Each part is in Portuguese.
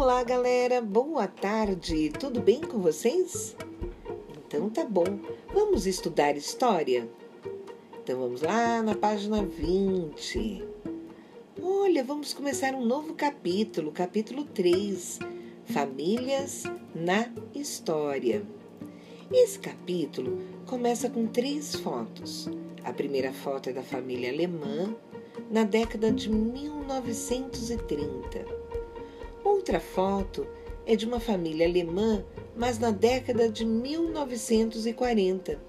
Olá, galera. Boa tarde. Tudo bem com vocês? Então tá bom. Vamos estudar história? Então vamos lá na página 20. Olha, vamos começar um novo capítulo, capítulo 3, Famílias na História. Esse capítulo começa com três fotos. A primeira foto é da família alemã, na década de 1930. Outra foto é de uma família alemã, mas na década de 1940.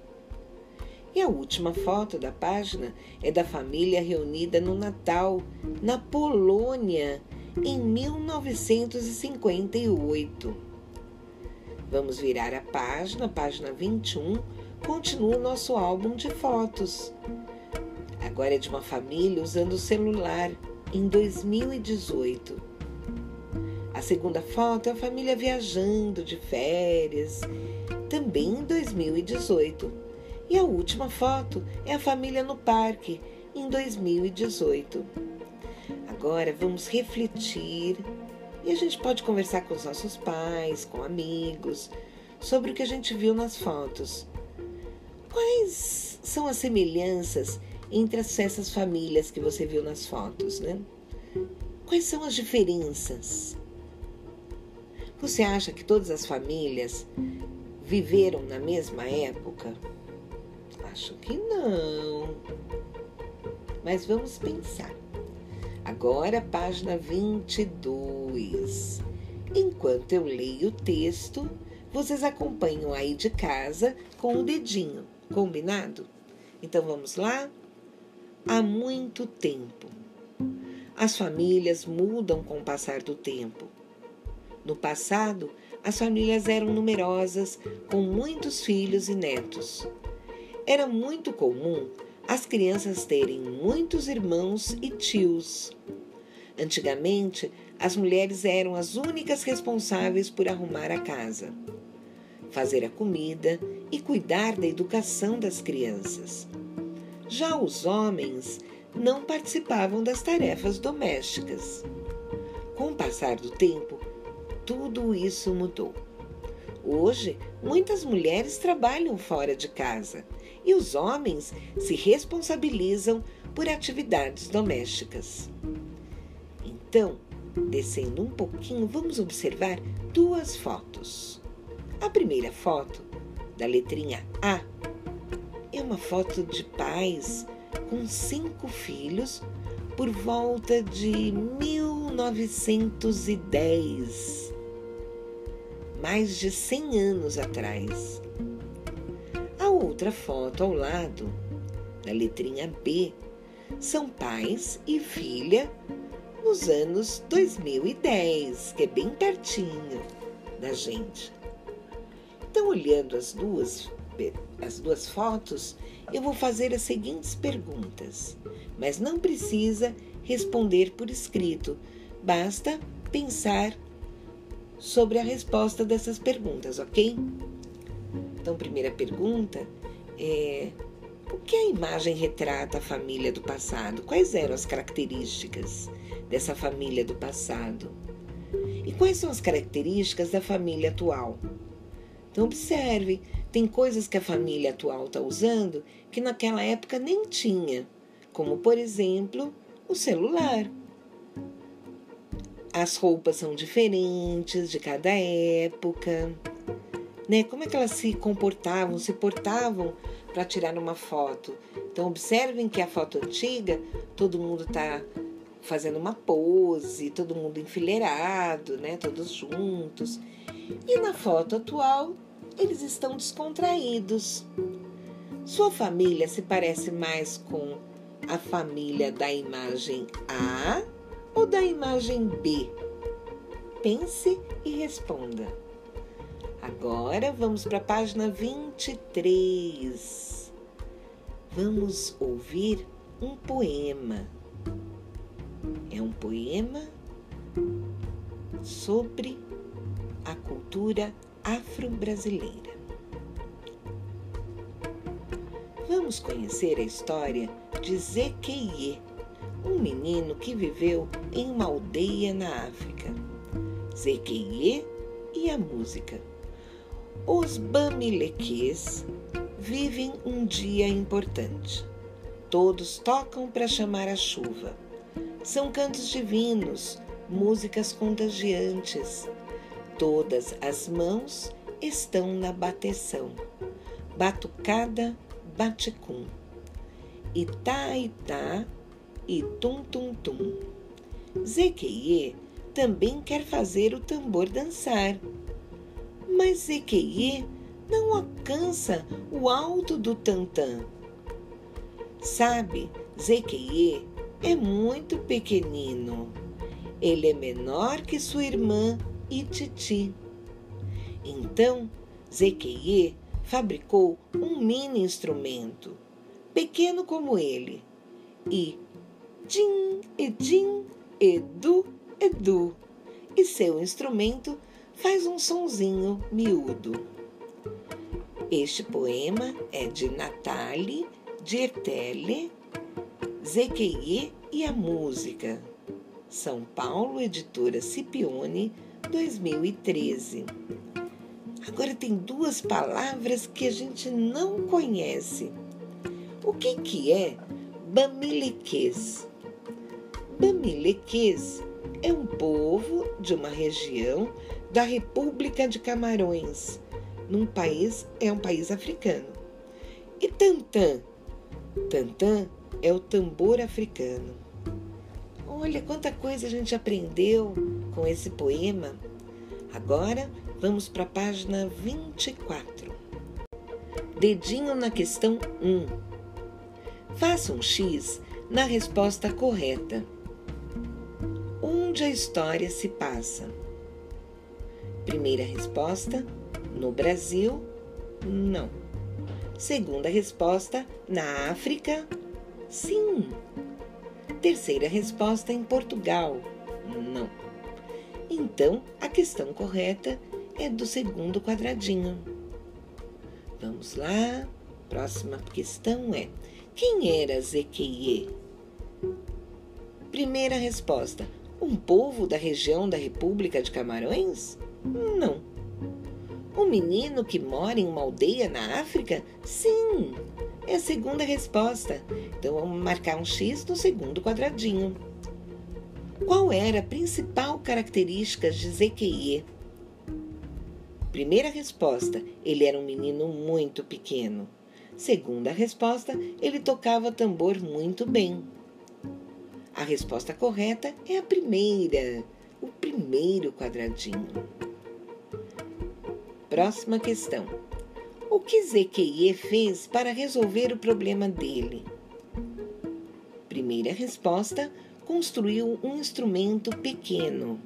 E a última foto da página é da família reunida no Natal, na Polônia, em 1958. Vamos virar a página, página 21, continua o nosso álbum de fotos. Agora é de uma família usando o celular em 2018. A segunda foto é a família viajando de férias, também em 2018. E a última foto é a família no parque, em 2018. Agora vamos refletir e a gente pode conversar com os nossos pais, com amigos, sobre o que a gente viu nas fotos. Quais são as semelhanças entre essas famílias que você viu nas fotos, né? Quais são as diferenças? Você acha que todas as famílias viveram na mesma época? Acho que não. Mas vamos pensar. Agora, página 22. Enquanto eu leio o texto, vocês acompanham aí de casa com o dedinho, combinado? Então vamos lá? Há muito tempo. As famílias mudam com o passar do tempo. No passado, as famílias eram numerosas, com muitos filhos e netos. Era muito comum as crianças terem muitos irmãos e tios. Antigamente, as mulheres eram as únicas responsáveis por arrumar a casa, fazer a comida e cuidar da educação das crianças. Já os homens não participavam das tarefas domésticas. Com o passar do tempo, tudo isso mudou. Hoje, muitas mulheres trabalham fora de casa e os homens se responsabilizam por atividades domésticas. Então, descendo um pouquinho, vamos observar duas fotos. A primeira foto, da letrinha A, é uma foto de pais com cinco filhos por volta de 1910 mais de 100 anos atrás. A outra foto ao lado, da letrinha B, são pais e filha nos anos 2010, que é bem pertinho da gente. Então, olhando as duas, as duas fotos, eu vou fazer as seguintes perguntas, mas não precisa responder por escrito, basta pensar sobre a resposta dessas perguntas, ok? Então, primeira pergunta é: o que a imagem retrata a família do passado? Quais eram as características dessa família do passado? E quais são as características da família atual? Então, observe: tem coisas que a família atual está usando que naquela época nem tinha, como, por exemplo, o celular. As roupas são diferentes de cada época, né? Como é que elas se comportavam, se portavam para tirar uma foto? Então observem que a foto antiga, todo mundo está fazendo uma pose, todo mundo enfileirado, né? Todos juntos. E na foto atual, eles estão descontraídos. Sua família se parece mais com a família da imagem A ou da imagem B? Pense e responda. Agora vamos para a página 23. Vamos ouvir um poema. É um poema sobre a cultura afro-brasileira. Vamos conhecer a história de Zequeie um menino que viveu em uma aldeia na África. Zequeie e a música. Os bamilequês vivem um dia importante. Todos tocam para chamar a chuva. São cantos divinos, músicas contagiantes. Todas as mãos estão na bateção. Batucada, baticum. Itá, itá e tum, tum, tum. Zequeie também quer fazer o tambor dançar. Mas Zequeie não alcança o alto do tantã. Sabe, Zequeie é muito pequenino. Ele é menor que sua irmã Ititi. Então, Zequeie fabricou um mini instrumento, pequeno como ele, e din, edim, edu, edu, e seu instrumento faz um sonzinho miúdo. Este poema é de Nathalie Diertele, Zequeie e a Música. São Paulo, editora Scipione, 2013. Agora tem duas palavras que a gente não conhece. O que, que é Bamiliquês? Bamiliquês é um povo de uma região da República de Camarões, num país é um país africano. E tantã? Tantã é o tambor africano. Olha quanta coisa a gente aprendeu com esse poema. Agora vamos para a página 24. Dedinho na questão 1. Faça um X na resposta correta. Onde a história se passa? Primeira resposta: no Brasil, não. Segunda resposta: na África, sim. Terceira resposta: em Portugal, não. Então, a questão correta é do segundo quadradinho. Vamos lá. Próxima questão é: quem era Zequeie? Primeira resposta: um povo da região da República de Camarões? Não. Um menino que mora em uma aldeia na África? Sim, é a segunda resposta. Então vamos marcar um X no segundo quadradinho. Qual era a principal característica de Zequeie? Primeira resposta: ele era um menino muito pequeno. Segunda resposta: ele tocava tambor muito bem. A resposta correta é a primeira, o primeiro quadradinho. Próxima questão. O que Zequeie fez para resolver o problema dele? Primeira resposta: construiu um instrumento pequeno.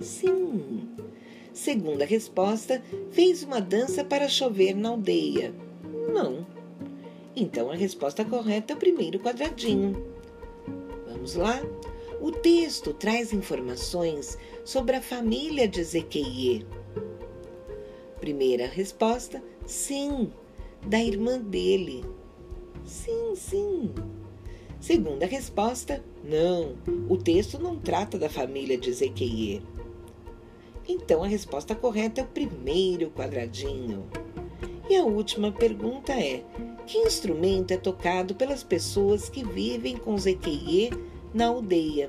Sim. Segunda resposta: fez uma dança para chover na aldeia. Não. Então a resposta correta é o primeiro quadradinho. Lá? O texto traz informações sobre a família de Zequeie. Primeira resposta: sim, da irmã dele. Sim, sim. Segunda resposta: não, o texto não trata da família de Ezequiel. Então a resposta correta é o primeiro quadradinho. E a última pergunta é: que instrumento é tocado pelas pessoas que vivem com Zequeie na aldeia?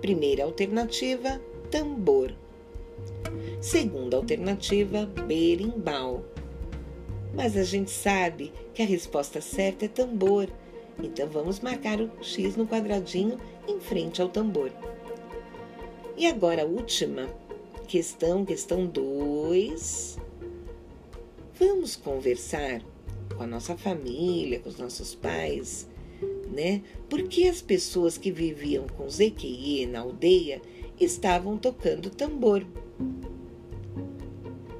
Primeira alternativa: tambor. Segunda alternativa, berimbau. Mas a gente sabe que a resposta certa é tambor, então vamos marcar o X no quadradinho em frente ao tambor. E agora a última questão, questão 2. Vamos conversar com a nossa família, com os nossos pais, né? Porque as pessoas que viviam com ZQI na aldeia estavam tocando tambor.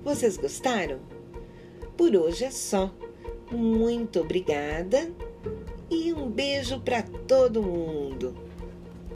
Vocês gostaram? Por hoje é só. Muito obrigada e um beijo para todo mundo.